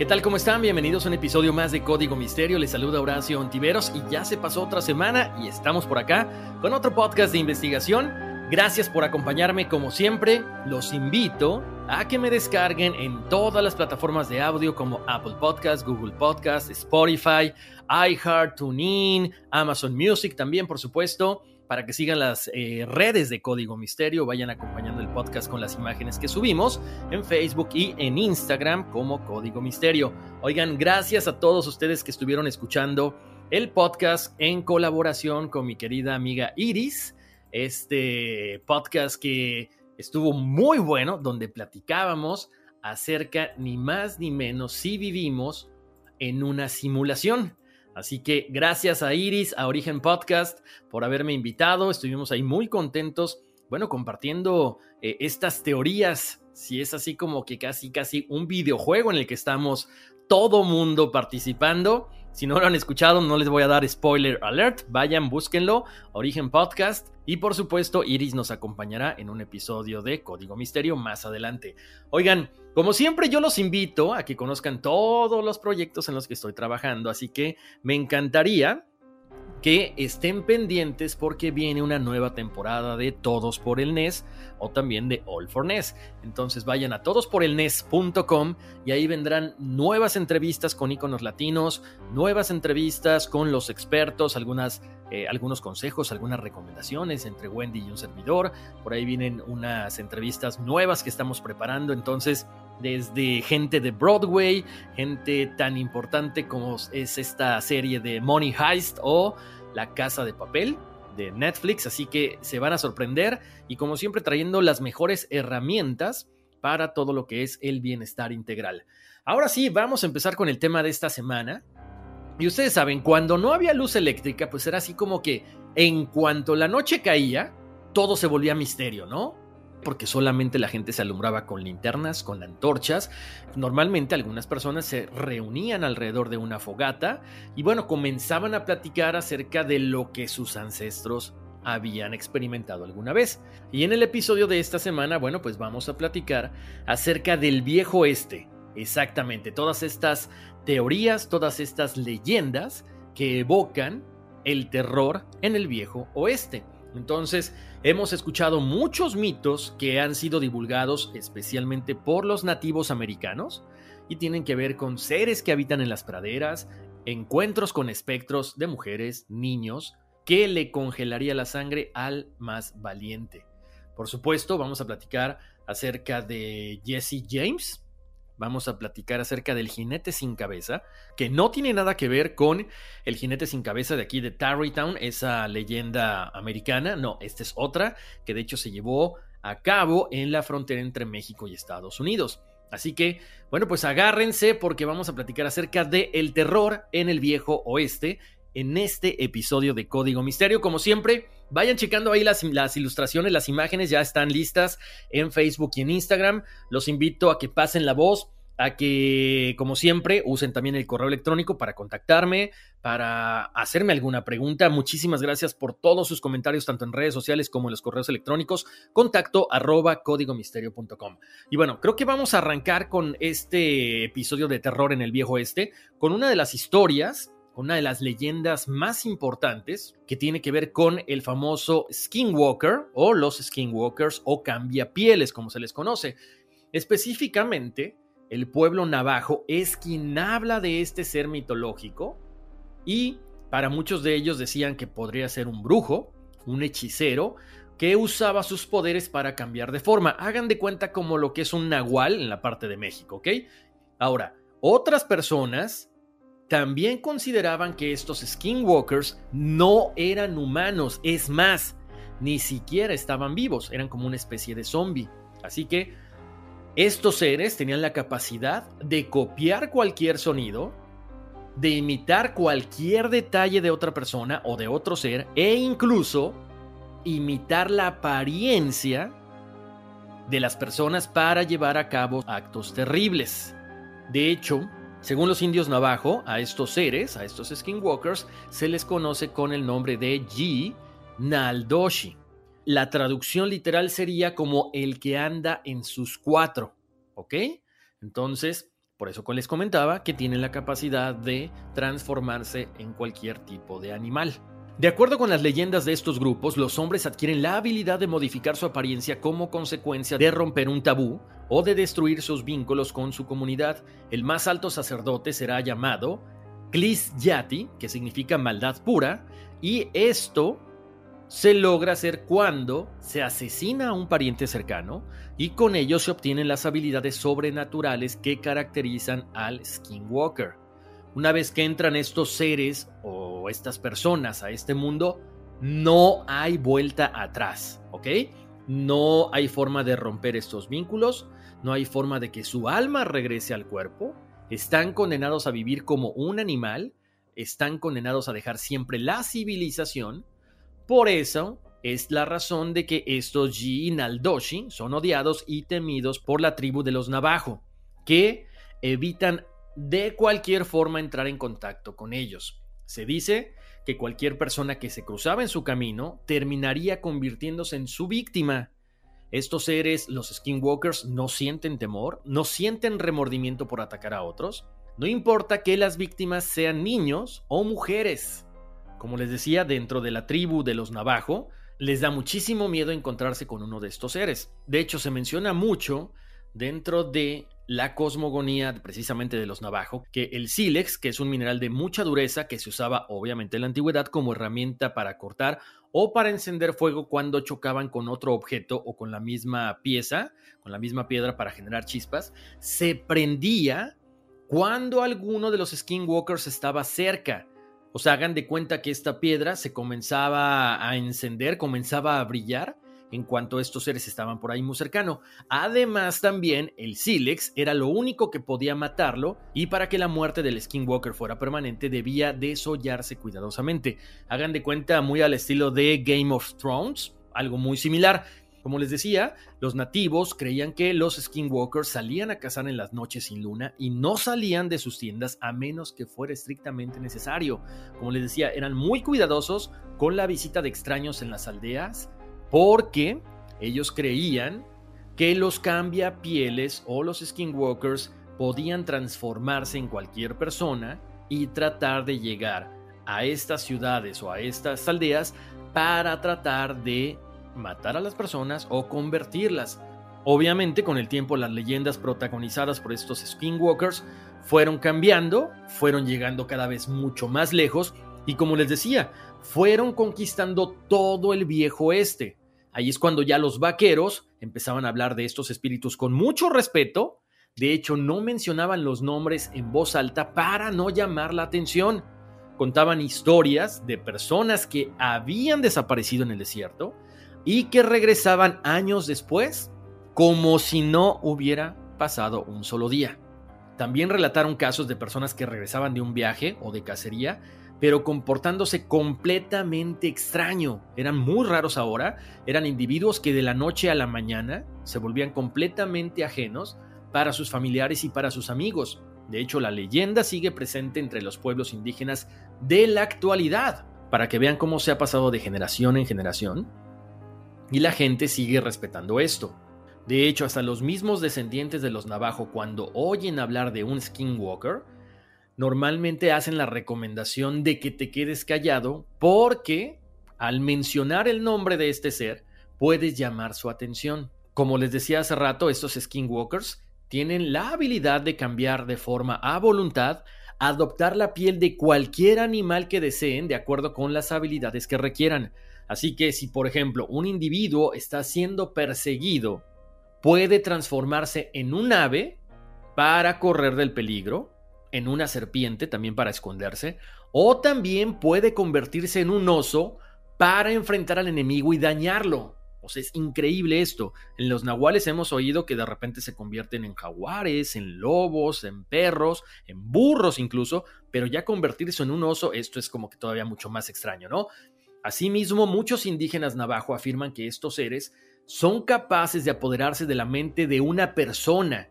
¿Qué tal? ¿Cómo están? Bienvenidos a un episodio más de Código Misterio. Les saluda Horacio Ontiveros y ya se pasó otra semana y estamos por acá con otro podcast de investigación. Gracias por acompañarme como siempre. Los invito a que me descarguen en todas las plataformas de audio como Apple Podcast, Google Podcast, Spotify, iHeart, TuneIn, Amazon Music también, por supuesto para que sigan las eh, redes de Código Misterio, vayan acompañando el podcast con las imágenes que subimos en Facebook y en Instagram como Código Misterio. Oigan, gracias a todos ustedes que estuvieron escuchando el podcast en colaboración con mi querida amiga Iris, este podcast que estuvo muy bueno, donde platicábamos acerca ni más ni menos si vivimos en una simulación. Así que gracias a Iris, a Origen Podcast, por haberme invitado. Estuvimos ahí muy contentos, bueno, compartiendo eh, estas teorías. Si es así como que casi, casi un videojuego en el que estamos todo mundo participando. Si no lo han escuchado, no les voy a dar spoiler alert. Vayan, búsquenlo. Origen Podcast. Y por supuesto, Iris nos acompañará en un episodio de Código Misterio más adelante. Oigan, como siempre, yo los invito a que conozcan todos los proyectos en los que estoy trabajando. Así que me encantaría que estén pendientes porque viene una nueva temporada de Todos por el NES o también de All for NES. Entonces vayan a todosporelnes.com y ahí vendrán nuevas entrevistas con iconos latinos, nuevas entrevistas con los expertos, algunas, eh, algunos consejos, algunas recomendaciones entre Wendy y un servidor. Por ahí vienen unas entrevistas nuevas que estamos preparando. Entonces desde gente de Broadway, gente tan importante como es esta serie de Money Heist o La Casa de Papel de Netflix, así que se van a sorprender y como siempre trayendo las mejores herramientas para todo lo que es el bienestar integral. Ahora sí, vamos a empezar con el tema de esta semana. Y ustedes saben, cuando no había luz eléctrica, pues era así como que en cuanto la noche caía, todo se volvía misterio, ¿no? Porque solamente la gente se alumbraba con linternas, con antorchas. Normalmente algunas personas se reunían alrededor de una fogata y bueno, comenzaban a platicar acerca de lo que sus ancestros habían experimentado alguna vez. Y en el episodio de esta semana, bueno, pues vamos a platicar acerca del viejo oeste. Exactamente, todas estas teorías, todas estas leyendas que evocan el terror en el viejo oeste. Entonces, hemos escuchado muchos mitos que han sido divulgados especialmente por los nativos americanos y tienen que ver con seres que habitan en las praderas, encuentros con espectros de mujeres, niños, que le congelaría la sangre al más valiente. Por supuesto, vamos a platicar acerca de Jesse James, vamos a platicar acerca del jinete sin cabeza, que no tiene nada que ver con el jinete sin cabeza de aquí de Tarrytown, esa leyenda americana, no, esta es otra, que de hecho se llevó a cabo en la frontera entre México y Estados Unidos. Así que, bueno, pues agárrense porque vamos a platicar acerca del el terror en el viejo oeste en este episodio de Código Misterio. Como siempre, vayan checando ahí las, ilustraciones, las imágenes ya están listas en Facebook y en Instagram. Los invito a que pasen la voz a que, como siempre, usen también el correo electrónico para contactarme, para hacerme alguna pregunta. Muchísimas gracias por todos sus comentarios, tanto en redes sociales como en los correos electrónicos. Contacto arroba códigomisterio.com. Y bueno, creo que vamos a arrancar con este episodio de terror en el viejo este, con una de las historias una de las leyendas más importantes que tiene que ver con el famoso Skinwalker o los Skinwalkers o cambiapieles como se les conoce. Específicamente, el pueblo navajo es quien habla de este ser mitológico y para muchos de ellos decían que podría ser un brujo, un hechicero, que usaba sus poderes para cambiar de forma. Hagan de cuenta como lo que es un nahual en la parte de México, ¿ok? Ahora, otras personas también consideraban que estos skinwalkers no eran humanos, es más, ni siquiera estaban vivos, eran como una especie de zombie. Así que estos seres tenían la capacidad de copiar cualquier sonido, de imitar cualquier detalle de otra persona o de otro ser e incluso imitar la apariencia de las personas para llevar a cabo actos terribles. De hecho, según los indios navajo, a estos seres, a estos skinwalkers, se les conoce con el nombre de Ji Naldoshi. La traducción literal sería como el que anda en sus cuatro, ¿ok? Entonces, por eso les comentaba que tienen la capacidad de transformarse en cualquier tipo de animal. De acuerdo con las leyendas de estos grupos, los hombres adquieren la habilidad de modificar su apariencia como consecuencia de romper un tabú o de destruir sus vínculos con su comunidad. El más alto sacerdote será llamado Klis Yati, que significa maldad pura, y esto se logra hacer cuando se asesina a un pariente cercano y con ello se obtienen las habilidades sobrenaturales que caracterizan al Skinwalker. Una vez que entran estos seres o estas personas a este mundo, no hay vuelta atrás, ¿ok? No hay forma de romper estos vínculos, no hay forma de que su alma regrese al cuerpo, están condenados a vivir como un animal, están condenados a dejar siempre la civilización, por eso es la razón de que estos Ji Naldoshi son odiados y temidos por la tribu de los Navajo, que evitan de cualquier forma entrar en contacto con ellos. Se dice que cualquier persona que se cruzaba en su camino terminaría convirtiéndose en su víctima. Estos seres, los skinwalkers, no sienten temor, no sienten remordimiento por atacar a otros, no importa que las víctimas sean niños o mujeres. Como les decía, dentro de la tribu de los Navajo, les da muchísimo miedo encontrarse con uno de estos seres. De hecho, se menciona mucho dentro de la cosmogonía precisamente de los Navajo, que el sílex, que es un mineral de mucha dureza que se usaba obviamente en la antigüedad como herramienta para cortar o para encender fuego cuando chocaban con otro objeto o con la misma pieza, con la misma piedra para generar chispas, se prendía cuando alguno de los skinwalkers estaba cerca. O sea, hagan de cuenta que esta piedra se comenzaba a encender, comenzaba a brillar en cuanto estos seres estaban por ahí muy cercano. Además, también el sílex era lo único que podía matarlo y para que la muerte del Skinwalker fuera permanente debía desollarse cuidadosamente. Hagan de cuenta muy al estilo de Game of Thrones, algo muy similar. Como les decía, los nativos creían que los skinwalkers salían a cazar en las noches sin luna y no salían de sus tiendas a menos que fuera estrictamente necesario. Como les decía, eran muy cuidadosos con la visita de extraños en las aldeas porque ellos creían que los cambiapieles o los skinwalkers podían transformarse en cualquier persona y tratar de llegar a estas ciudades o a estas aldeas para tratar de matar a las personas o convertirlas. Obviamente con el tiempo las leyendas protagonizadas por estos skinwalkers fueron cambiando, fueron llegando cada vez mucho más lejos y como les decía, fueron conquistando todo el viejo este. Ahí es cuando ya los vaqueros empezaban a hablar de estos espíritus con mucho respeto. De hecho, no mencionaban los nombres en voz alta para no llamar la atención. Contaban historias de personas que habían desaparecido en el desierto, y que regresaban años después como si no hubiera pasado un solo día. También relataron casos de personas que regresaban de un viaje o de cacería pero comportándose completamente extraño. Eran muy raros ahora, eran individuos que de la noche a la mañana se volvían completamente ajenos para sus familiares y para sus amigos. De hecho, la leyenda sigue presente entre los pueblos indígenas de la actualidad, para que vean cómo se ha pasado de generación en generación. Y la gente sigue respetando esto. De hecho, hasta los mismos descendientes de los Navajo, cuando oyen hablar de un skinwalker, normalmente hacen la recomendación de que te quedes callado porque al mencionar el nombre de este ser, puedes llamar su atención. Como les decía hace rato, estos skinwalkers tienen la habilidad de cambiar de forma a voluntad, adoptar la piel de cualquier animal que deseen de acuerdo con las habilidades que requieran. Así que si por ejemplo un individuo está siendo perseguido, puede transformarse en un ave para correr del peligro, en una serpiente también para esconderse, o también puede convertirse en un oso para enfrentar al enemigo y dañarlo. O sea, es increíble esto. En los nahuales hemos oído que de repente se convierten en jaguares, en lobos, en perros, en burros incluso, pero ya convertirse en un oso, esto es como que todavía mucho más extraño, ¿no? Asimismo, muchos indígenas navajo afirman que estos seres son capaces de apoderarse de la mente de una persona.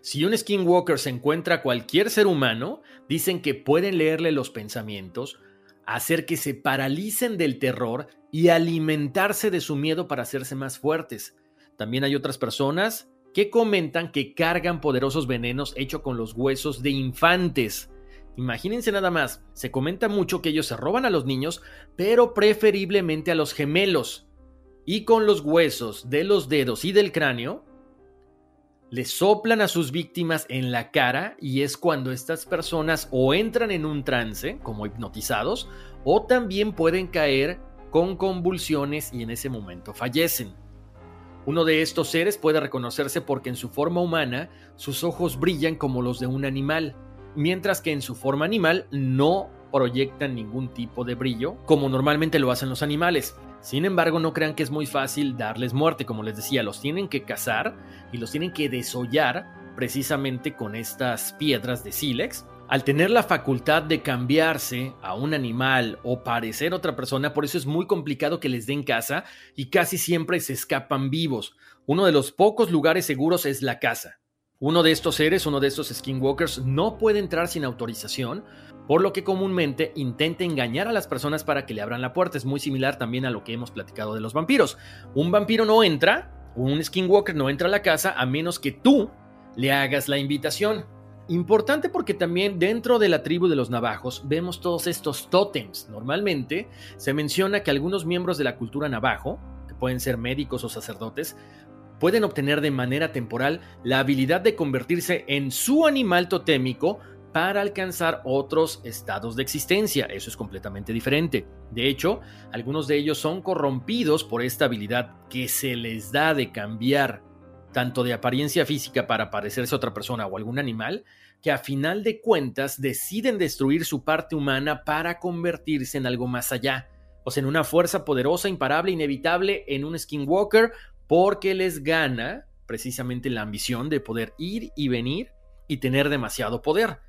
Si un skinwalker se encuentra a cualquier ser humano, dicen que pueden leerle los pensamientos, hacer que se paralicen del terror y alimentarse de su miedo para hacerse más fuertes. También hay otras personas que comentan que cargan poderosos venenos hechos con los huesos de infantes. Imagínense nada más, se comenta mucho que ellos se roban a los niños, pero preferiblemente a los gemelos. Y con los huesos de los dedos y del cráneo, le soplan a sus víctimas en la cara y es cuando estas personas o entran en un trance, como hipnotizados, o también pueden caer con convulsiones y en ese momento fallecen. Uno de estos seres puede reconocerse porque en su forma humana sus ojos brillan como los de un animal, mientras que en su forma animal no proyectan ningún tipo de brillo, como normalmente lo hacen los animales. Sin embargo, no crean que es muy fácil darles muerte, como les decía, los tienen que cazar y los tienen que desollar precisamente con estas piedras de sílex. Al tener la facultad de cambiarse a un animal o parecer otra persona, por eso es muy complicado que les den casa y casi siempre se escapan vivos. Uno de los pocos lugares seguros es la casa. Uno de estos seres, uno de estos skinwalkers, no puede entrar sin autorización, por lo que comúnmente intenta engañar a las personas para que le abran la puerta. Es muy similar también a lo que hemos platicado de los vampiros. Un vampiro no entra, un skinwalker no entra a la casa a menos que tú le hagas la invitación. Importante porque también dentro de la tribu de los navajos vemos todos estos tótems. Normalmente se menciona que algunos miembros de la cultura navajo, que pueden ser médicos o sacerdotes, pueden obtener de manera temporal la habilidad de convertirse en su animal totémico para alcanzar otros estados de existencia. Eso es completamente diferente. De hecho, algunos de ellos son corrompidos por esta habilidad que se les da de cambiar tanto de apariencia física para parecerse a otra persona o algún animal, que a final de cuentas deciden destruir su parte humana para convertirse en algo más allá, o sea, en una fuerza poderosa, imparable, inevitable, en un skinwalker porque les gana precisamente la ambición de poder ir y venir y tener demasiado poder.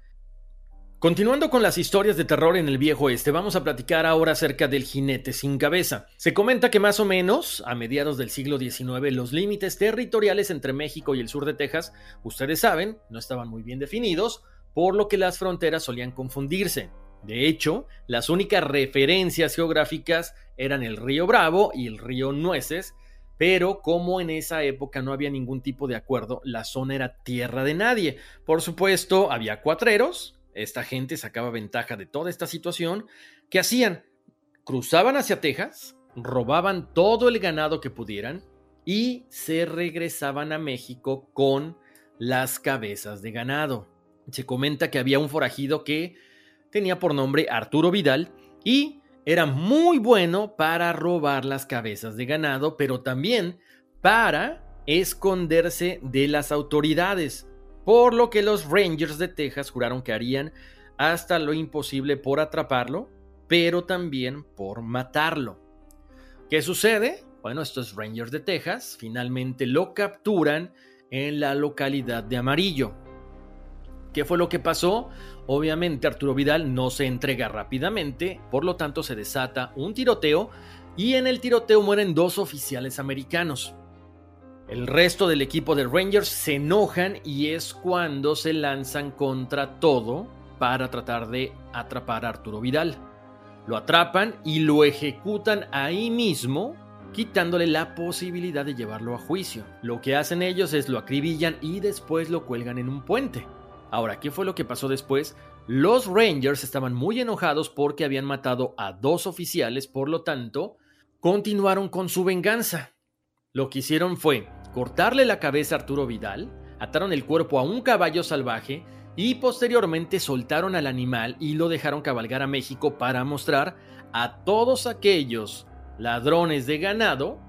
Continuando con las historias de terror en el viejo este, vamos a platicar ahora acerca del jinete sin cabeza. Se comenta que más o menos a mediados del siglo XIX los límites territoriales entre México y el sur de Texas, ustedes saben, no estaban muy bien definidos, por lo que las fronteras solían confundirse. De hecho, las únicas referencias geográficas eran el río Bravo y el río Nueces, pero como en esa época no había ningún tipo de acuerdo, la zona era tierra de nadie. Por supuesto, había cuatreros, esta gente sacaba ventaja de toda esta situación. ¿Qué hacían? Cruzaban hacia Texas, robaban todo el ganado que pudieran y se regresaban a México con las cabezas de ganado. Se comenta que había un forajido que tenía por nombre Arturo Vidal y era muy bueno para robar las cabezas de ganado, pero también para esconderse de las autoridades, por lo que los Rangers de Texas juraron que harían hasta lo imposible por atraparlo, pero también por matarlo. ¿Qué sucede? Bueno, estos Rangers de Texas finalmente lo capturan en la localidad de Amarillo. ¿Qué fue lo que pasó? Obviamente Arturo Vidal no se entrega rápidamente, por lo tanto se desata un tiroteo y en el tiroteo mueren dos oficiales americanos. El resto del equipo de Rangers se enojan y es cuando se lanzan contra todo para tratar de atrapar a Arturo Vidal. Lo atrapan y lo ejecutan ahí mismo, quitándole la posibilidad de llevarlo a juicio. Lo que hacen ellos es lo acribillan y después lo cuelgan en un puente. Ahora, ¿qué fue lo que pasó después? Los Rangers estaban muy enojados porque habían matado a dos oficiales, por lo tanto, continuaron con su venganza. Lo que hicieron fue cortarle la cabeza a Arturo Vidal, ataron el cuerpo a un caballo salvaje y posteriormente soltaron al animal y lo dejaron cabalgar a México para mostrar a todos aquellos ladrones de ganado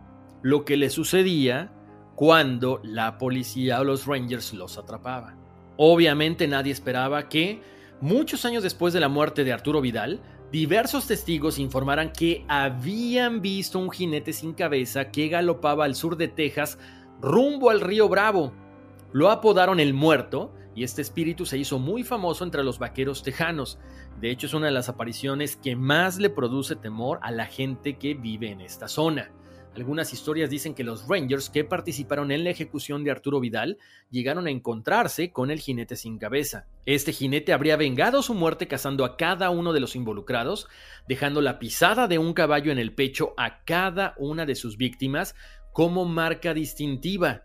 lo que les sucedía cuando la policía o los Rangers los atrapaban. Obviamente nadie esperaba que, muchos años después de la muerte de Arturo Vidal, diversos testigos informaran que habían visto un jinete sin cabeza que galopaba al sur de Texas rumbo al río Bravo. Lo apodaron el muerto y este espíritu se hizo muy famoso entre los vaqueros tejanos. De hecho es una de las apariciones que más le produce temor a la gente que vive en esta zona. Algunas historias dicen que los Rangers que participaron en la ejecución de Arturo Vidal llegaron a encontrarse con el jinete sin cabeza. Este jinete habría vengado su muerte cazando a cada uno de los involucrados, dejando la pisada de un caballo en el pecho a cada una de sus víctimas como marca distintiva.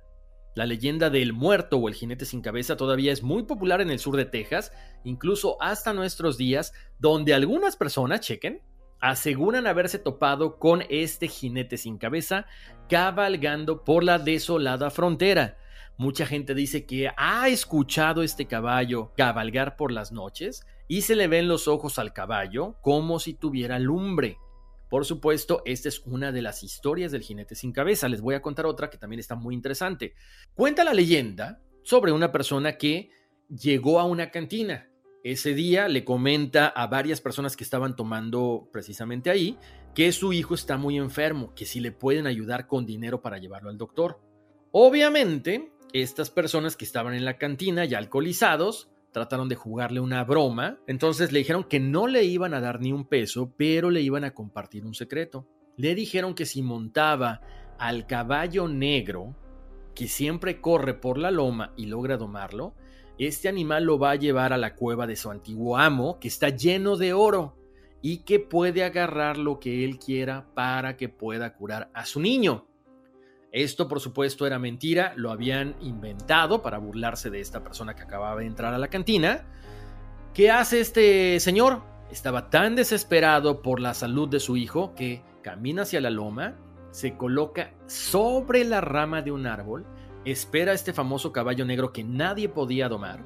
La leyenda del muerto o el jinete sin cabeza todavía es muy popular en el sur de Texas, incluso hasta nuestros días, donde algunas personas, chequen, aseguran haberse topado con este jinete sin cabeza cabalgando por la desolada frontera. Mucha gente dice que ha escuchado este caballo cabalgar por las noches y se le ven los ojos al caballo como si tuviera lumbre. Por supuesto, esta es una de las historias del jinete sin cabeza. Les voy a contar otra que también está muy interesante. Cuenta la leyenda sobre una persona que llegó a una cantina ese día le comenta a varias personas que estaban tomando precisamente ahí que su hijo está muy enfermo, que si le pueden ayudar con dinero para llevarlo al doctor. Obviamente, estas personas que estaban en la cantina ya alcoholizados trataron de jugarle una broma, entonces le dijeron que no le iban a dar ni un peso, pero le iban a compartir un secreto. Le dijeron que si montaba al caballo negro, que siempre corre por la loma y logra domarlo, este animal lo va a llevar a la cueva de su antiguo amo, que está lleno de oro y que puede agarrar lo que él quiera para que pueda curar a su niño. Esto por supuesto era mentira, lo habían inventado para burlarse de esta persona que acababa de entrar a la cantina. ¿Qué hace este señor? Estaba tan desesperado por la salud de su hijo que camina hacia la loma, se coloca sobre la rama de un árbol espera este famoso caballo negro que nadie podía domar,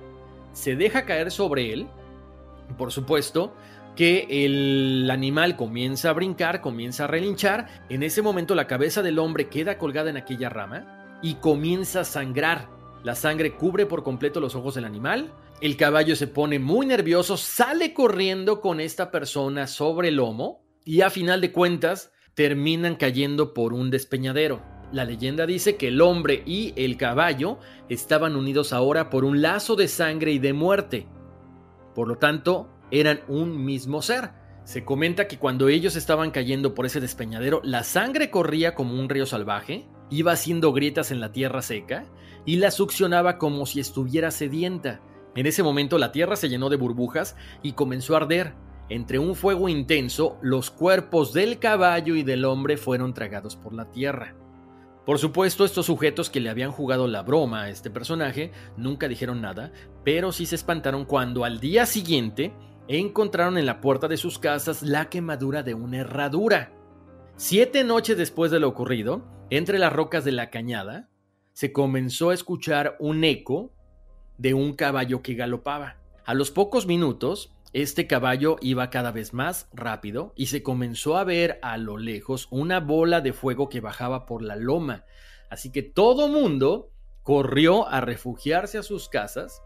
se deja caer sobre él, por supuesto, que el animal comienza a brincar, comienza a relinchar, en ese momento la cabeza del hombre queda colgada en aquella rama y comienza a sangrar. La sangre cubre por completo los ojos del animal, el caballo se pone muy nervioso, sale corriendo con esta persona sobre el lomo y a final de cuentas terminan cayendo por un despeñadero. La leyenda dice que el hombre y el caballo estaban unidos ahora por un lazo de sangre y de muerte. Por lo tanto, eran un mismo ser. Se comenta que cuando ellos estaban cayendo por ese despeñadero, la sangre corría como un río salvaje, iba haciendo grietas en la tierra seca y la succionaba como si estuviera sedienta. En ese momento la tierra se llenó de burbujas y comenzó a arder. Entre un fuego intenso, los cuerpos del caballo y del hombre fueron tragados por la tierra. Por supuesto, estos sujetos que le habían jugado la broma a este personaje nunca dijeron nada, pero sí se espantaron cuando al día siguiente encontraron en la puerta de sus casas la quemadura de una herradura. Siete noches después de lo ocurrido, entre las rocas de la cañada, se comenzó a escuchar un eco de un caballo que galopaba. A los pocos minutos, este caballo iba cada vez más rápido y se comenzó a ver a lo lejos una bola de fuego que bajaba por la loma. Así que todo mundo corrió a refugiarse a sus casas.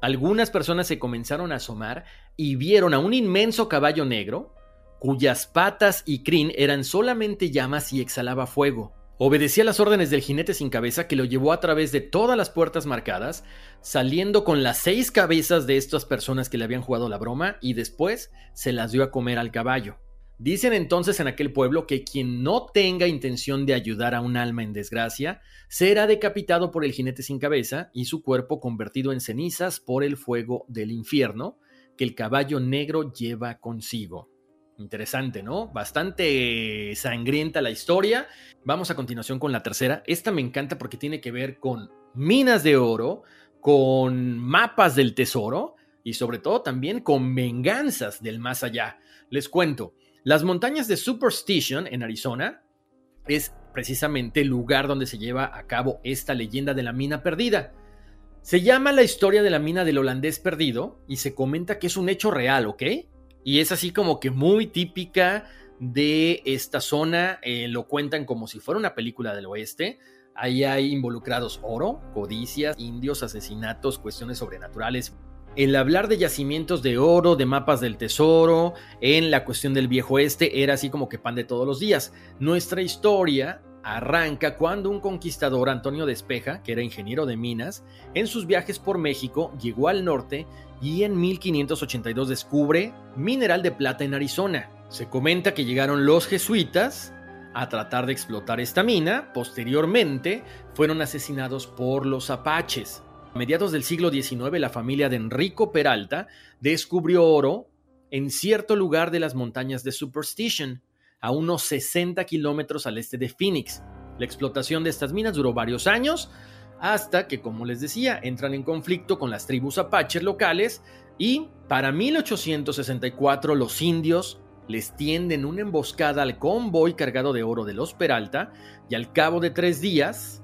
Algunas personas se comenzaron a asomar y vieron a un inmenso caballo negro cuyas patas y crin eran solamente llamas y exhalaba fuego. Obedecía las órdenes del jinete sin cabeza que lo llevó a través de todas las puertas marcadas, saliendo con las seis cabezas de estas personas que le habían jugado la broma y después se las dio a comer al caballo. Dicen entonces en aquel pueblo que quien no tenga intención de ayudar a un alma en desgracia será decapitado por el jinete sin cabeza y su cuerpo convertido en cenizas por el fuego del infierno que el caballo negro lleva consigo. Interesante, ¿no? Bastante sangrienta la historia. Vamos a continuación con la tercera. Esta me encanta porque tiene que ver con minas de oro, con mapas del tesoro y sobre todo también con venganzas del más allá. Les cuento, las montañas de Superstition en Arizona es precisamente el lugar donde se lleva a cabo esta leyenda de la mina perdida. Se llama la historia de la mina del holandés perdido y se comenta que es un hecho real, ¿ok? Y es así como que muy típica de esta zona. Eh, lo cuentan como si fuera una película del oeste. Ahí hay involucrados oro, codicias, indios, asesinatos, cuestiones sobrenaturales. El hablar de yacimientos de oro, de mapas del tesoro, en la cuestión del viejo oeste, era así como que pan de todos los días. Nuestra historia arranca cuando un conquistador, Antonio Despeja, que era ingeniero de minas, en sus viajes por México llegó al norte y en 1582 descubre mineral de plata en Arizona. Se comenta que llegaron los jesuitas a tratar de explotar esta mina, posteriormente fueron asesinados por los apaches. A mediados del siglo XIX la familia de Enrico Peralta descubrió oro en cierto lugar de las montañas de Superstition, a unos 60 kilómetros al este de Phoenix. La explotación de estas minas duró varios años, hasta que, como les decía, entran en conflicto con las tribus apaches locales y para 1864 los indios les tienden una emboscada al convoy cargado de oro de los Peralta y al cabo de tres días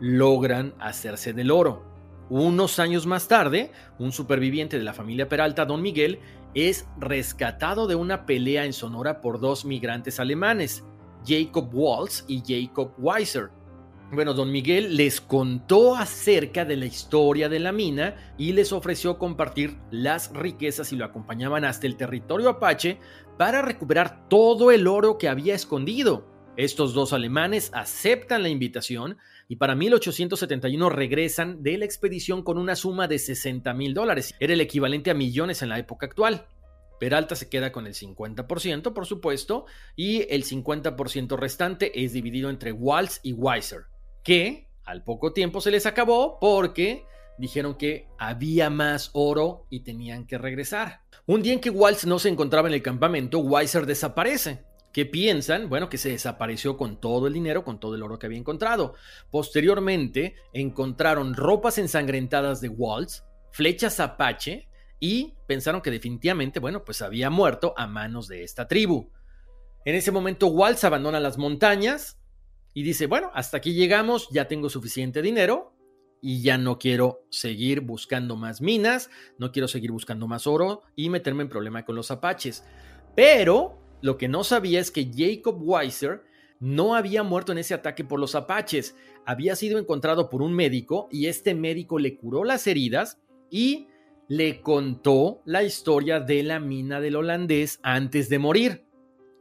logran hacerse del oro. Unos años más tarde, un superviviente de la familia Peralta, Don Miguel, es rescatado de una pelea en Sonora por dos migrantes alemanes, Jacob Waltz y Jacob Weiser, bueno, don Miguel les contó acerca de la historia de la mina y les ofreció compartir las riquezas y lo acompañaban hasta el territorio apache para recuperar todo el oro que había escondido. Estos dos alemanes aceptan la invitación y para 1871 regresan de la expedición con una suma de 60 mil dólares. Era el equivalente a millones en la época actual. Peralta se queda con el 50%, por supuesto, y el 50% restante es dividido entre Waltz y Weiser que al poco tiempo se les acabó porque dijeron que había más oro y tenían que regresar. Un día en que Waltz no se encontraba en el campamento, Weiser desaparece. ¿Qué piensan? Bueno, que se desapareció con todo el dinero, con todo el oro que había encontrado. Posteriormente, encontraron ropas ensangrentadas de Waltz, flechas apache y pensaron que definitivamente, bueno, pues había muerto a manos de esta tribu. En ese momento, Waltz abandona las montañas, y dice, bueno, hasta aquí llegamos, ya tengo suficiente dinero y ya no quiero seguir buscando más minas, no quiero seguir buscando más oro y meterme en problema con los apaches. Pero lo que no sabía es que Jacob Weiser no había muerto en ese ataque por los apaches, había sido encontrado por un médico y este médico le curó las heridas y le contó la historia de la mina del holandés antes de morir.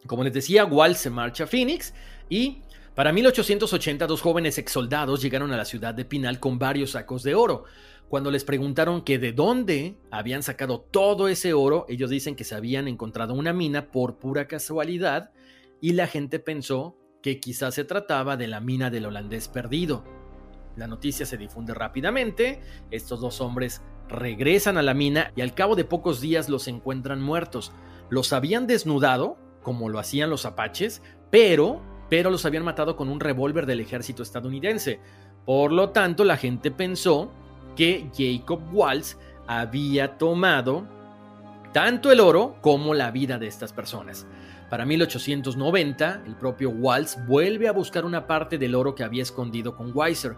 Como les decía, Walt se marcha a Phoenix y para 1880, dos jóvenes exsoldados llegaron a la ciudad de Pinal con varios sacos de oro. Cuando les preguntaron que de dónde habían sacado todo ese oro, ellos dicen que se habían encontrado una mina por pura casualidad y la gente pensó que quizás se trataba de la mina del holandés perdido. La noticia se difunde rápidamente, estos dos hombres regresan a la mina y al cabo de pocos días los encuentran muertos. Los habían desnudado, como lo hacían los apaches, pero pero los habían matado con un revólver del ejército estadounidense. Por lo tanto, la gente pensó que Jacob Waltz había tomado tanto el oro como la vida de estas personas. Para 1890, el propio Waltz vuelve a buscar una parte del oro que había escondido con Weiser.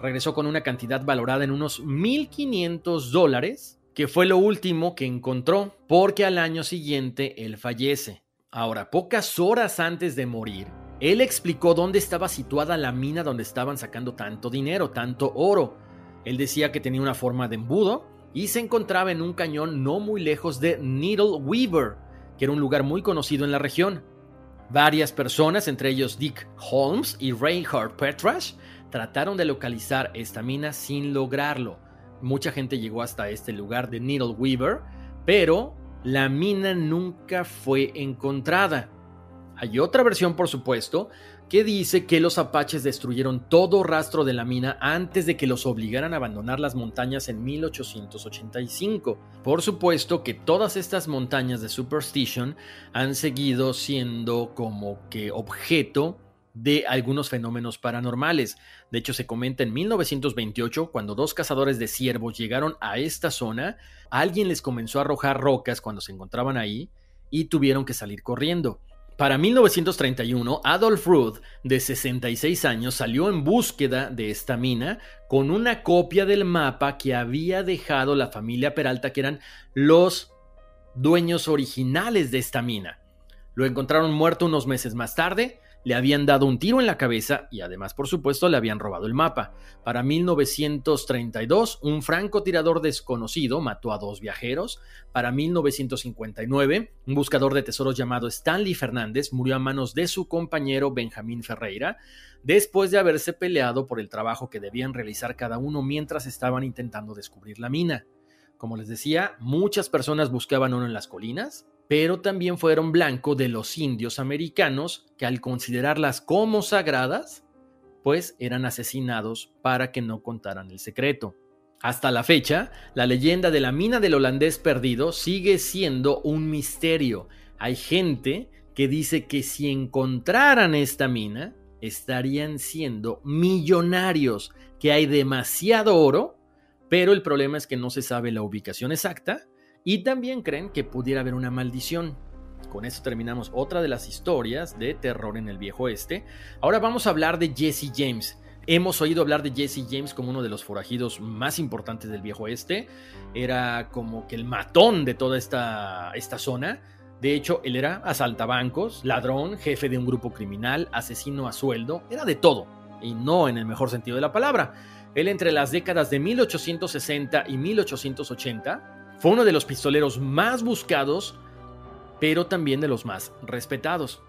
Regresó con una cantidad valorada en unos 1.500 dólares, que fue lo último que encontró, porque al año siguiente él fallece. Ahora, pocas horas antes de morir, él explicó dónde estaba situada la mina donde estaban sacando tanto dinero, tanto oro. Él decía que tenía una forma de embudo y se encontraba en un cañón no muy lejos de Needle Weaver, que era un lugar muy conocido en la región. Varias personas, entre ellos Dick Holmes y Reinhard Petrash, trataron de localizar esta mina sin lograrlo. Mucha gente llegó hasta este lugar de Needle Weaver, pero la mina nunca fue encontrada. Hay otra versión, por supuesto, que dice que los apaches destruyeron todo rastro de la mina antes de que los obligaran a abandonar las montañas en 1885. Por supuesto que todas estas montañas de Superstition han seguido siendo como que objeto de algunos fenómenos paranormales. De hecho, se comenta en 1928, cuando dos cazadores de ciervos llegaron a esta zona, alguien les comenzó a arrojar rocas cuando se encontraban ahí y tuvieron que salir corriendo. Para 1931, Adolf Ruth, de 66 años, salió en búsqueda de esta mina con una copia del mapa que había dejado la familia Peralta, que eran los dueños originales de esta mina. Lo encontraron muerto unos meses más tarde, le habían dado un tiro en la cabeza y además, por supuesto, le habían robado el mapa. Para 1932, un francotirador desconocido mató a dos viajeros. Para 1959, un buscador de tesoros llamado Stanley Fernández murió a manos de su compañero Benjamín Ferreira, después de haberse peleado por el trabajo que debían realizar cada uno mientras estaban intentando descubrir la mina. Como les decía, muchas personas buscaban oro en las colinas, pero también fueron blanco de los indios americanos que al considerarlas como sagradas, pues eran asesinados para que no contaran el secreto. Hasta la fecha, la leyenda de la mina del holandés perdido sigue siendo un misterio. Hay gente que dice que si encontraran esta mina, estarían siendo millonarios, que hay demasiado oro, pero el problema es que no se sabe la ubicación exacta y también creen que pudiera haber una maldición. Con esto terminamos otra de las historias de terror en el viejo oeste. Ahora vamos a hablar de Jesse James. Hemos oído hablar de Jesse James como uno de los forajidos más importantes del viejo oeste. Era como que el matón de toda esta, esta zona. De hecho, él era asaltabancos, ladrón, jefe de un grupo criminal, asesino a sueldo, era de todo, y no en el mejor sentido de la palabra. Él entre las décadas de 1860 y 1880 fue uno de los pistoleros más buscados, pero también de los más respetados.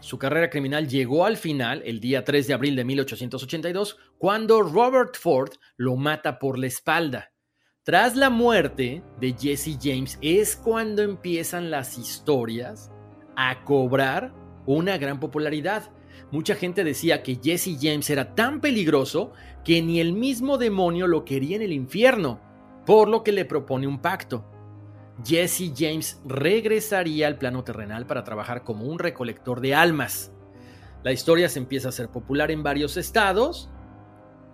Su carrera criminal llegó al final el día 3 de abril de 1882, cuando Robert Ford lo mata por la espalda. Tras la muerte de Jesse James es cuando empiezan las historias a cobrar una gran popularidad. Mucha gente decía que Jesse James era tan peligroso que ni el mismo demonio lo quería en el infierno por lo que le propone un pacto. Jesse James regresaría al plano terrenal para trabajar como un recolector de almas. La historia se empieza a hacer popular en varios estados.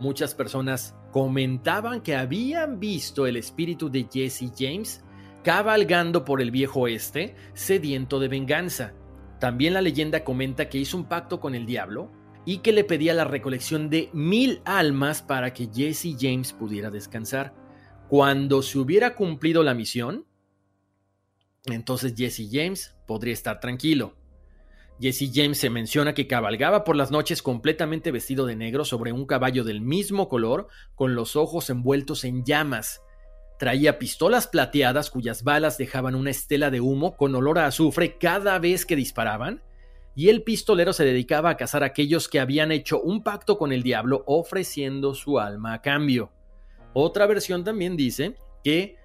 Muchas personas comentaban que habían visto el espíritu de Jesse James cabalgando por el viejo oeste, sediento de venganza. También la leyenda comenta que hizo un pacto con el diablo y que le pedía la recolección de mil almas para que Jesse James pudiera descansar. Cuando se hubiera cumplido la misión, entonces Jesse James podría estar tranquilo. Jesse James se menciona que cabalgaba por las noches completamente vestido de negro sobre un caballo del mismo color, con los ojos envueltos en llamas. Traía pistolas plateadas cuyas balas dejaban una estela de humo con olor a azufre cada vez que disparaban, y el pistolero se dedicaba a cazar a aquellos que habían hecho un pacto con el diablo ofreciendo su alma a cambio. Otra versión también dice que,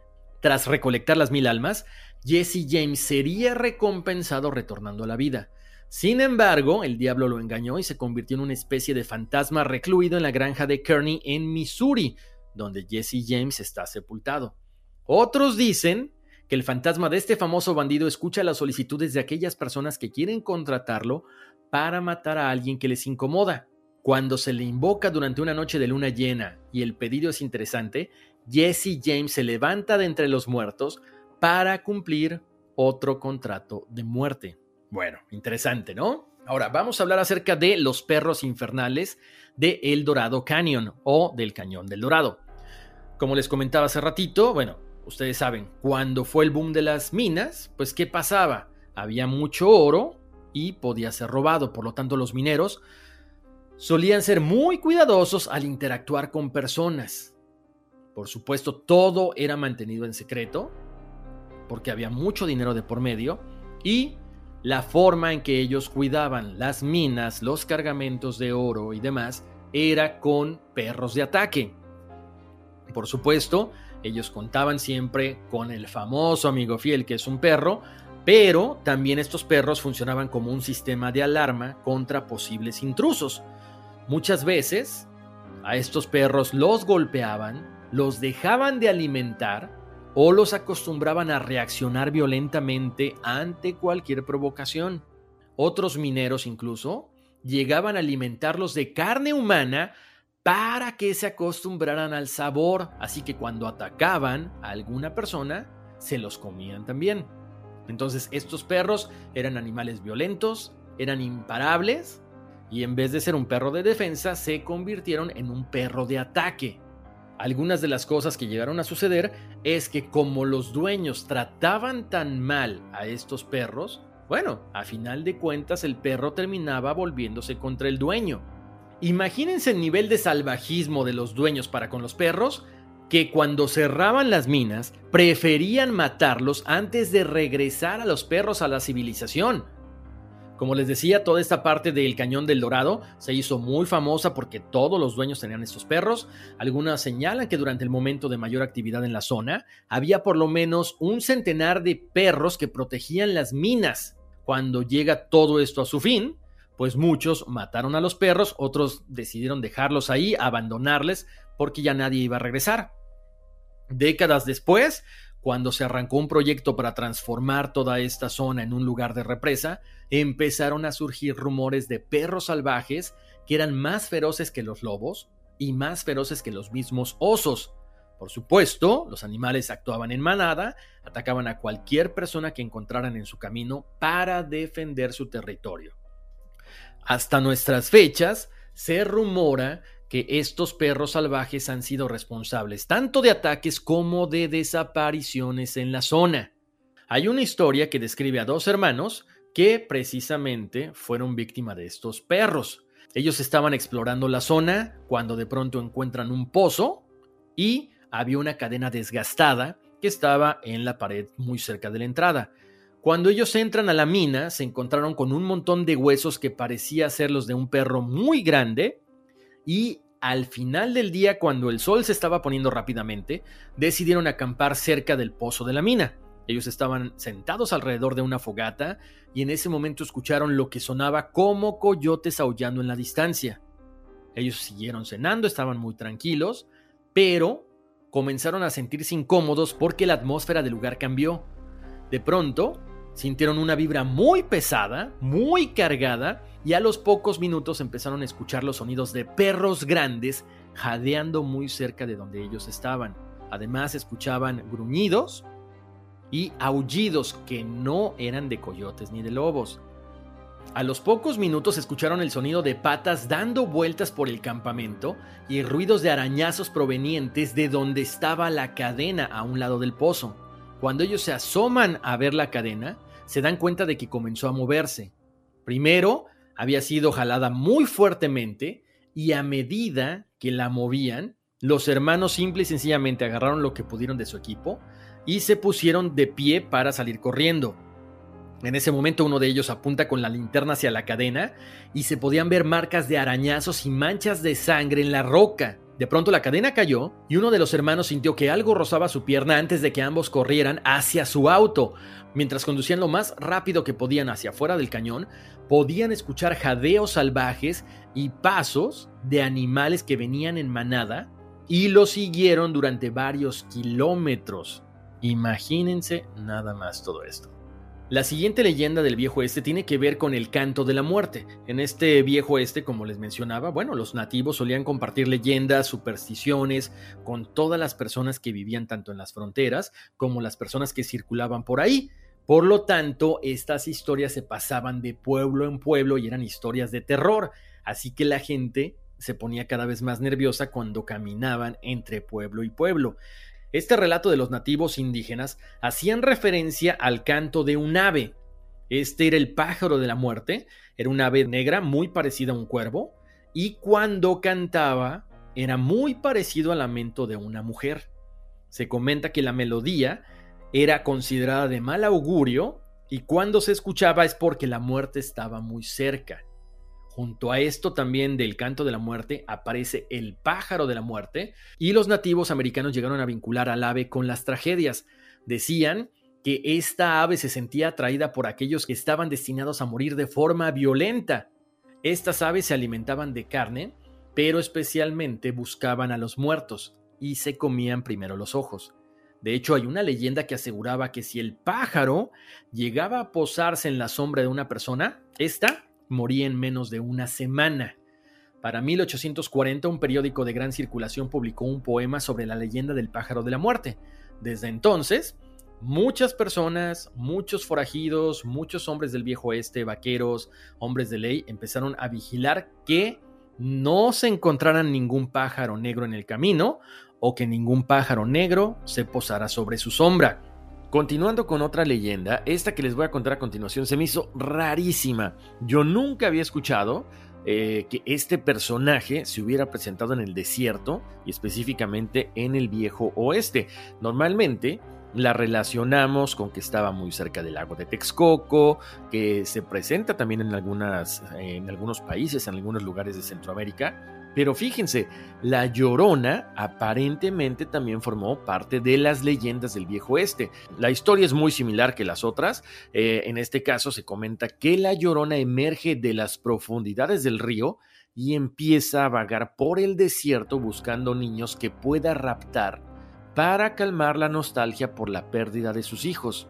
tras recolectar las mil almas, Jesse James sería recompensado retornando a la vida. Sin embargo, el diablo lo engañó y se convirtió en una especie de fantasma recluido en la granja de Kearney en Missouri, donde Jesse James está sepultado. Otros dicen que el fantasma de este famoso bandido escucha las solicitudes de aquellas personas que quieren contratarlo para matar a alguien que les incomoda. Cuando se le invoca durante una noche de luna llena y el pedido es interesante, Jesse James se levanta de entre los muertos para cumplir otro contrato de muerte. Bueno, interesante, ¿no? Ahora vamos a hablar acerca de los perros infernales de El Dorado Canyon o del Cañón del Dorado. Como les comentaba hace ratito, bueno, ustedes saben, cuando fue el boom de las minas, pues ¿qué pasaba? Había mucho oro y podía ser robado, por lo tanto los mineros solían ser muy cuidadosos al interactuar con personas. Por supuesto, todo era mantenido en secreto, porque había mucho dinero de por medio, y la forma en que ellos cuidaban las minas, los cargamentos de oro y demás era con perros de ataque. Por supuesto, ellos contaban siempre con el famoso amigo fiel que es un perro, pero también estos perros funcionaban como un sistema de alarma contra posibles intrusos. Muchas veces a estos perros los golpeaban, los dejaban de alimentar o los acostumbraban a reaccionar violentamente ante cualquier provocación. Otros mineros incluso llegaban a alimentarlos de carne humana para que se acostumbraran al sabor, así que cuando atacaban a alguna persona, se los comían también. Entonces estos perros eran animales violentos, eran imparables, y en vez de ser un perro de defensa, se convirtieron en un perro de ataque. Algunas de las cosas que llegaron a suceder es que como los dueños trataban tan mal a estos perros, bueno, a final de cuentas el perro terminaba volviéndose contra el dueño. Imagínense el nivel de salvajismo de los dueños para con los perros, que cuando cerraban las minas preferían matarlos antes de regresar a los perros a la civilización. Como les decía, toda esta parte del Cañón del Dorado se hizo muy famosa porque todos los dueños tenían estos perros. Algunas señalan que durante el momento de mayor actividad en la zona había por lo menos un centenar de perros que protegían las minas. Cuando llega todo esto a su fin, pues muchos mataron a los perros, otros decidieron dejarlos ahí, abandonarles, porque ya nadie iba a regresar. Décadas después, cuando se arrancó un proyecto para transformar toda esta zona en un lugar de represa, empezaron a surgir rumores de perros salvajes que eran más feroces que los lobos y más feroces que los mismos osos. Por supuesto, los animales actuaban en manada, atacaban a cualquier persona que encontraran en su camino para defender su territorio. Hasta nuestras fechas, se rumora que estos perros salvajes han sido responsables tanto de ataques como de desapariciones en la zona. Hay una historia que describe a dos hermanos que precisamente fueron víctimas de estos perros. Ellos estaban explorando la zona cuando de pronto encuentran un pozo y había una cadena desgastada que estaba en la pared muy cerca de la entrada. Cuando ellos entran a la mina, se encontraron con un montón de huesos que parecía ser los de un perro muy grande y al final del día, cuando el sol se estaba poniendo rápidamente, decidieron acampar cerca del pozo de la mina. Ellos estaban sentados alrededor de una fogata y en ese momento escucharon lo que sonaba como coyotes aullando en la distancia. Ellos siguieron cenando, estaban muy tranquilos, pero comenzaron a sentirse incómodos porque la atmósfera del lugar cambió. De pronto, sintieron una vibra muy pesada, muy cargada, y a los pocos minutos empezaron a escuchar los sonidos de perros grandes jadeando muy cerca de donde ellos estaban. Además escuchaban gruñidos y aullidos que no eran de coyotes ni de lobos. A los pocos minutos escucharon el sonido de patas dando vueltas por el campamento y ruidos de arañazos provenientes de donde estaba la cadena a un lado del pozo. Cuando ellos se asoman a ver la cadena, se dan cuenta de que comenzó a moverse. Primero, había sido jalada muy fuertemente y a medida que la movían, los hermanos simple y sencillamente agarraron lo que pudieron de su equipo y se pusieron de pie para salir corriendo. En ese momento uno de ellos apunta con la linterna hacia la cadena y se podían ver marcas de arañazos y manchas de sangre en la roca. De pronto la cadena cayó y uno de los hermanos sintió que algo rozaba su pierna antes de que ambos corrieran hacia su auto. Mientras conducían lo más rápido que podían hacia afuera del cañón, podían escuchar jadeos salvajes y pasos de animales que venían en manada y lo siguieron durante varios kilómetros. Imagínense nada más todo esto. La siguiente leyenda del viejo este tiene que ver con el canto de la muerte. En este viejo este, como les mencionaba, bueno, los nativos solían compartir leyendas, supersticiones con todas las personas que vivían tanto en las fronteras como las personas que circulaban por ahí. Por lo tanto, estas historias se pasaban de pueblo en pueblo y eran historias de terror, así que la gente se ponía cada vez más nerviosa cuando caminaban entre pueblo y pueblo. Este relato de los nativos indígenas hacían referencia al canto de un ave. Este era el pájaro de la muerte, era un ave negra muy parecida a un cuervo, y cuando cantaba era muy parecido al lamento de una mujer. Se comenta que la melodía era considerada de mal augurio y cuando se escuchaba es porque la muerte estaba muy cerca. Junto a esto también del canto de la muerte aparece el pájaro de la muerte y los nativos americanos llegaron a vincular al ave con las tragedias. Decían que esta ave se sentía atraída por aquellos que estaban destinados a morir de forma violenta. Estas aves se alimentaban de carne, pero especialmente buscaban a los muertos y se comían primero los ojos. De hecho, hay una leyenda que aseguraba que si el pájaro llegaba a posarse en la sombra de una persona, ésta moría en menos de una semana. Para 1840, un periódico de gran circulación publicó un poema sobre la leyenda del pájaro de la muerte. Desde entonces, muchas personas, muchos forajidos, muchos hombres del viejo oeste, vaqueros, hombres de ley, empezaron a vigilar que no se encontraran ningún pájaro negro en el camino o que ningún pájaro negro se posara sobre su sombra. Continuando con otra leyenda, esta que les voy a contar a continuación se me hizo rarísima. Yo nunca había escuchado eh, que este personaje se hubiera presentado en el desierto y específicamente en el viejo oeste. Normalmente la relacionamos con que estaba muy cerca del lago de Texcoco, que se presenta también en, en algunos países, en algunos lugares de Centroamérica, pero fíjense, la Llorona aparentemente también formó parte de las leyendas del viejo oeste. La historia es muy similar que las otras. Eh, en este caso se comenta que la Llorona emerge de las profundidades del río y empieza a vagar por el desierto buscando niños que pueda raptar para calmar la nostalgia por la pérdida de sus hijos.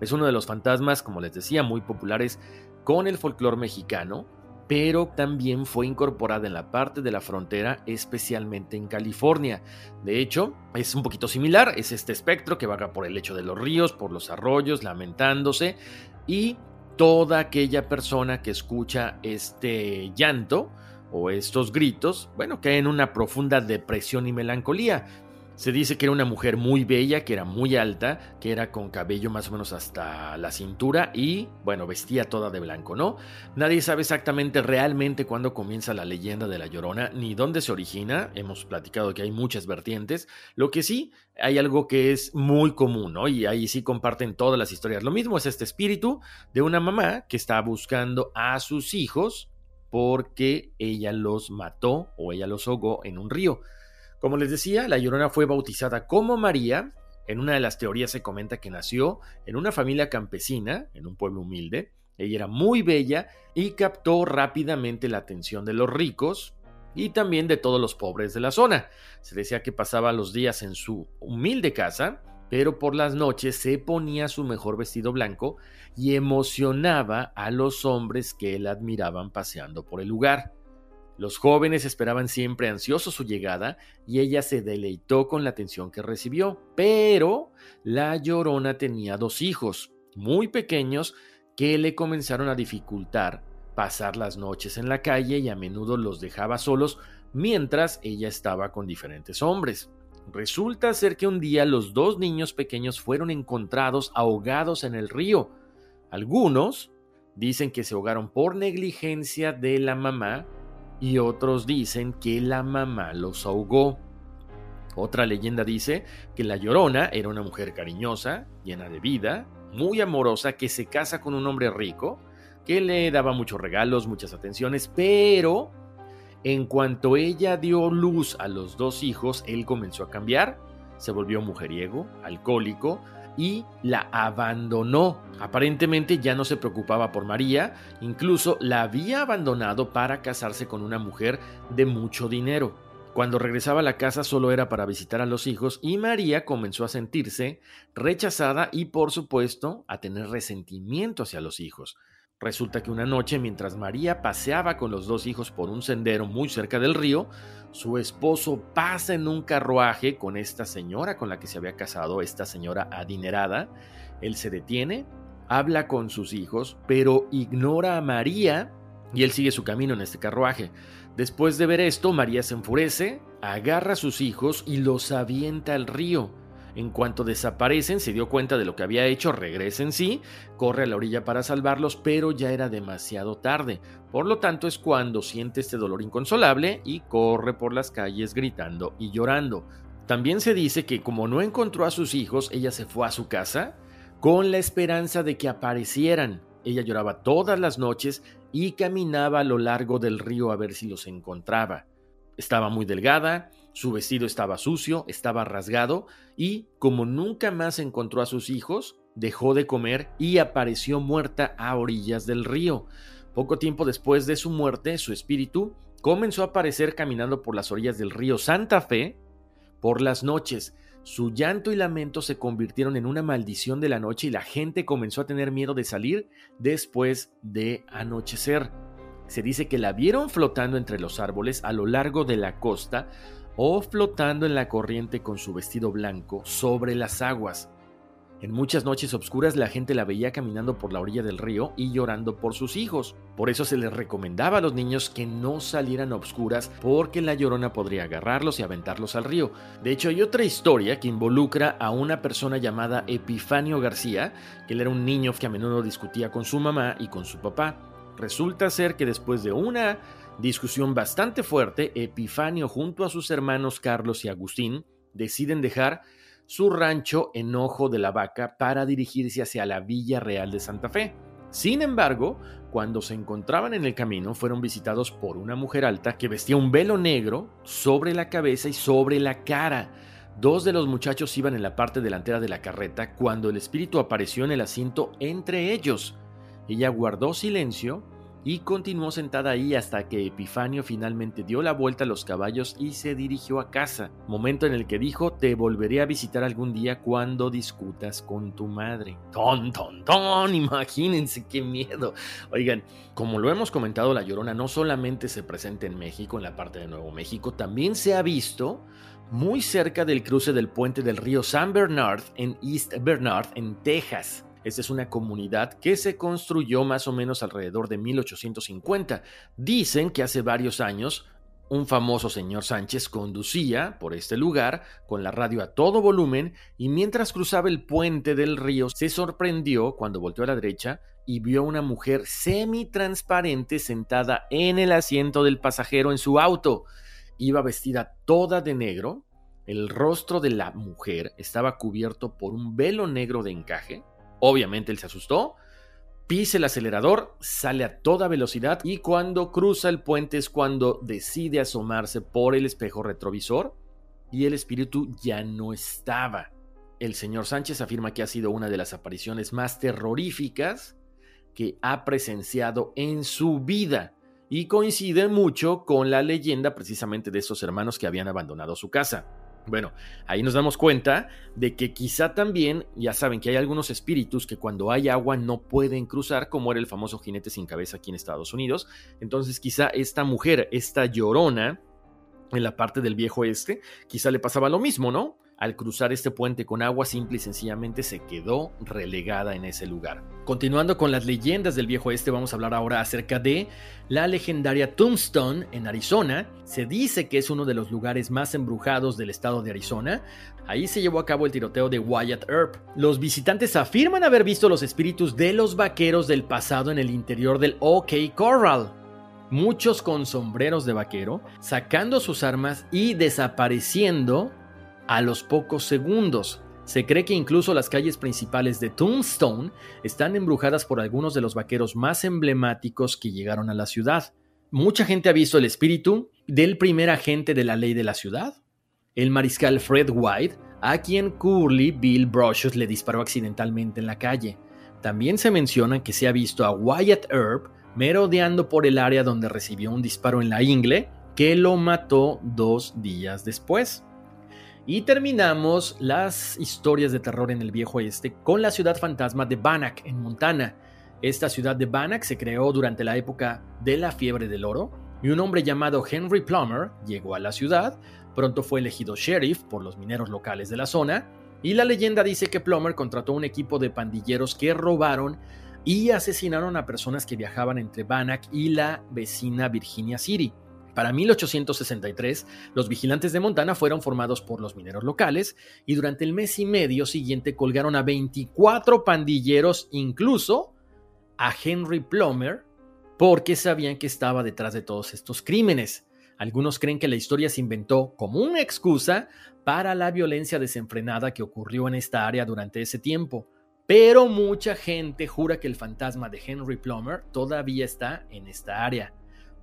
Es uno de los fantasmas, como les decía, muy populares con el folclore mexicano pero también fue incorporada en la parte de la frontera, especialmente en California. De hecho, es un poquito similar, es este espectro que vaga por el lecho de los ríos, por los arroyos, lamentándose, y toda aquella persona que escucha este llanto o estos gritos, bueno, cae en una profunda depresión y melancolía. Se dice que era una mujer muy bella, que era muy alta, que era con cabello más o menos hasta la cintura y, bueno, vestía toda de blanco, ¿no? Nadie sabe exactamente realmente cuándo comienza la leyenda de la Llorona ni dónde se origina. Hemos platicado que hay muchas vertientes. Lo que sí, hay algo que es muy común, ¿no? Y ahí sí comparten todas las historias. Lo mismo es este espíritu de una mamá que está buscando a sus hijos porque ella los mató o ella los ahogó en un río. Como les decía, la Llorona fue bautizada como María. En una de las teorías se comenta que nació en una familia campesina, en un pueblo humilde. Ella era muy bella y captó rápidamente la atención de los ricos y también de todos los pobres de la zona. Se decía que pasaba los días en su humilde casa, pero por las noches se ponía su mejor vestido blanco y emocionaba a los hombres que la admiraban paseando por el lugar. Los jóvenes esperaban siempre ansiosos su llegada y ella se deleitó con la atención que recibió. Pero la llorona tenía dos hijos muy pequeños que le comenzaron a dificultar pasar las noches en la calle y a menudo los dejaba solos mientras ella estaba con diferentes hombres. Resulta ser que un día los dos niños pequeños fueron encontrados ahogados en el río. Algunos dicen que se ahogaron por negligencia de la mamá y otros dicen que la mamá los ahogó. Otra leyenda dice que la Llorona era una mujer cariñosa, llena de vida, muy amorosa, que se casa con un hombre rico, que le daba muchos regalos, muchas atenciones, pero en cuanto ella dio luz a los dos hijos, él comenzó a cambiar, se volvió mujeriego, alcohólico, y la abandonó. Aparentemente ya no se preocupaba por María, incluso la había abandonado para casarse con una mujer de mucho dinero. Cuando regresaba a la casa solo era para visitar a los hijos y María comenzó a sentirse rechazada y por supuesto a tener resentimiento hacia los hijos. Resulta que una noche, mientras María paseaba con los dos hijos por un sendero muy cerca del río, su esposo pasa en un carruaje con esta señora con la que se había casado, esta señora adinerada. Él se detiene, habla con sus hijos, pero ignora a María y él sigue su camino en este carruaje. Después de ver esto, María se enfurece, agarra a sus hijos y los avienta al río. En cuanto desaparecen, se dio cuenta de lo que había hecho, regresa en sí, corre a la orilla para salvarlos, pero ya era demasiado tarde. Por lo tanto es cuando siente este dolor inconsolable y corre por las calles gritando y llorando. También se dice que como no encontró a sus hijos, ella se fue a su casa, con la esperanza de que aparecieran. Ella lloraba todas las noches y caminaba a lo largo del río a ver si los encontraba. Estaba muy delgada, su vestido estaba sucio, estaba rasgado y, como nunca más encontró a sus hijos, dejó de comer y apareció muerta a orillas del río. Poco tiempo después de su muerte, su espíritu comenzó a aparecer caminando por las orillas del río Santa Fe por las noches. Su llanto y lamento se convirtieron en una maldición de la noche y la gente comenzó a tener miedo de salir después de anochecer. Se dice que la vieron flotando entre los árboles a lo largo de la costa o flotando en la corriente con su vestido blanco sobre las aguas. En muchas noches oscuras la gente la veía caminando por la orilla del río y llorando por sus hijos. Por eso se les recomendaba a los niños que no salieran a oscuras porque la llorona podría agarrarlos y aventarlos al río. De hecho, hay otra historia que involucra a una persona llamada Epifanio García, que él era un niño que a menudo discutía con su mamá y con su papá. Resulta ser que después de una discusión bastante fuerte, Epifanio junto a sus hermanos Carlos y Agustín deciden dejar su rancho en Ojo de la Vaca para dirigirse hacia la Villa Real de Santa Fe. Sin embargo, cuando se encontraban en el camino, fueron visitados por una mujer alta que vestía un velo negro sobre la cabeza y sobre la cara. Dos de los muchachos iban en la parte delantera de la carreta cuando el espíritu apareció en el asiento entre ellos. Ella guardó silencio y continuó sentada ahí hasta que Epifanio finalmente dio la vuelta a los caballos y se dirigió a casa, momento en el que dijo te volveré a visitar algún día cuando discutas con tu madre. Ton, ton, ton, imagínense qué miedo. Oigan, como lo hemos comentado, la Llorona no solamente se presenta en México, en la parte de Nuevo México, también se ha visto muy cerca del cruce del puente del río San Bernard en East Bernard, en Texas. Esta es una comunidad que se construyó más o menos alrededor de 1850. Dicen que hace varios años un famoso señor Sánchez conducía por este lugar con la radio a todo volumen y mientras cruzaba el puente del río se sorprendió cuando volteó a la derecha y vio a una mujer semi-transparente sentada en el asiento del pasajero en su auto. Iba vestida toda de negro, el rostro de la mujer estaba cubierto por un velo negro de encaje, Obviamente él se asustó, pisa el acelerador, sale a toda velocidad y cuando cruza el puente es cuando decide asomarse por el espejo retrovisor y el espíritu ya no estaba. El señor Sánchez afirma que ha sido una de las apariciones más terroríficas que ha presenciado en su vida y coincide mucho con la leyenda precisamente de esos hermanos que habían abandonado su casa. Bueno, ahí nos damos cuenta de que quizá también, ya saben que hay algunos espíritus que cuando hay agua no pueden cruzar, como era el famoso jinete sin cabeza aquí en Estados Unidos. Entonces quizá esta mujer, esta llorona, en la parte del viejo este, quizá le pasaba lo mismo, ¿no? Al cruzar este puente con agua simple y sencillamente se quedó relegada en ese lugar. Continuando con las leyendas del viejo este, vamos a hablar ahora acerca de la legendaria Tombstone en Arizona. Se dice que es uno de los lugares más embrujados del estado de Arizona. Ahí se llevó a cabo el tiroteo de Wyatt Earp. Los visitantes afirman haber visto los espíritus de los vaqueros del pasado en el interior del OK Corral muchos con sombreros de vaquero, sacando sus armas y desapareciendo a los pocos segundos. Se cree que incluso las calles principales de Tombstone están embrujadas por algunos de los vaqueros más emblemáticos que llegaron a la ciudad. Mucha gente ha visto el espíritu del primer agente de la ley de la ciudad, el mariscal Fred White, a quien Curly Bill Brocious le disparó accidentalmente en la calle. También se menciona que se ha visto a Wyatt Earp merodeando por el área donde recibió un disparo en la ingle que lo mató dos días después. Y terminamos las historias de terror en el viejo oeste con la ciudad fantasma de Bannack, en Montana. Esta ciudad de Bannack se creó durante la época de la fiebre del oro y un hombre llamado Henry Plummer llegó a la ciudad, pronto fue elegido sheriff por los mineros locales de la zona y la leyenda dice que Plummer contrató un equipo de pandilleros que robaron y asesinaron a personas que viajaban entre Bannack y la vecina Virginia City. Para 1863, los vigilantes de Montana fueron formados por los mineros locales y durante el mes y medio siguiente colgaron a 24 pandilleros, incluso a Henry Plummer, porque sabían que estaba detrás de todos estos crímenes. Algunos creen que la historia se inventó como una excusa para la violencia desenfrenada que ocurrió en esta área durante ese tiempo. pero mucha gente jura que el fantasma de Henry Plummer todavía está en esta área.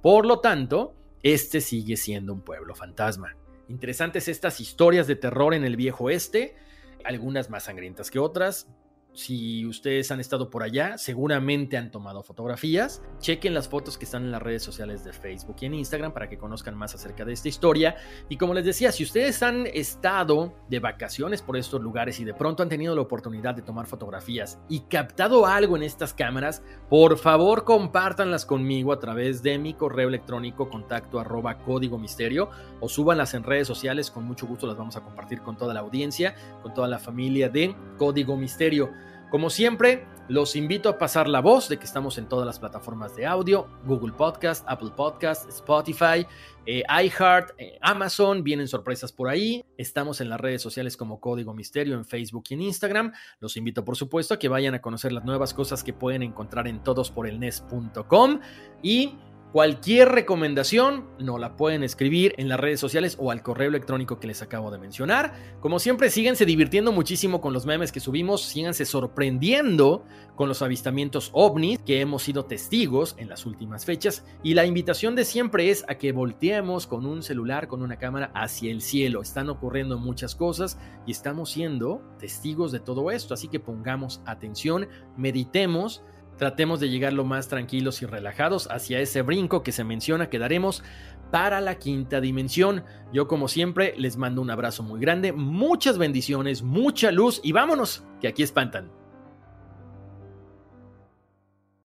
Por lo tanto, este sigue siendo un pueblo fantasma. Interesantes estas historias de terror en el viejo oeste, algunas más sangrientas que otras, si ustedes han estado por allá, seguramente han tomado fotografías. Chequen las fotos que están en las redes sociales de Facebook y en Instagram para que conozcan más acerca de esta historia. Y como les decía, si ustedes han estado de vacaciones por estos lugares y de pronto han tenido la oportunidad de tomar fotografías y captado algo en estas cámaras, por favor compártanlas conmigo a través de mi correo electrónico contacto arroba código misterio o súbanlas en redes sociales. Con mucho gusto las vamos a compartir con toda la audiencia, con toda la familia de Código Misterio. Como siempre, los invito a pasar la voz de que estamos en todas las plataformas de audio, Google Podcast, Apple Podcast, Spotify, eh, iHeart, eh, Amazon, vienen sorpresas por ahí. Estamos en las redes sociales como Código Misterio en Facebook y en Instagram. Los invito, por supuesto, a que vayan a conocer las nuevas cosas que pueden encontrar en todosporelnes.com y Cualquier recomendación no la pueden escribir en las redes sociales o al correo electrónico que les acabo de mencionar. Como siempre, síganse divirtiendo muchísimo con los memes que subimos, síganse sorprendiendo con los avistamientos ovnis que hemos sido testigos en las últimas fechas. Y la invitación de siempre es a que volteemos con un celular, con una cámara hacia el cielo. Están ocurriendo muchas cosas y estamos siendo testigos de todo esto. Así que pongamos atención, meditemos Tratemos de llegar lo más tranquilos y relajados hacia ese brinco que se menciona que daremos para la quinta dimensión. Yo como siempre les mando un abrazo muy grande, muchas bendiciones, mucha luz y vámonos, que aquí espantan.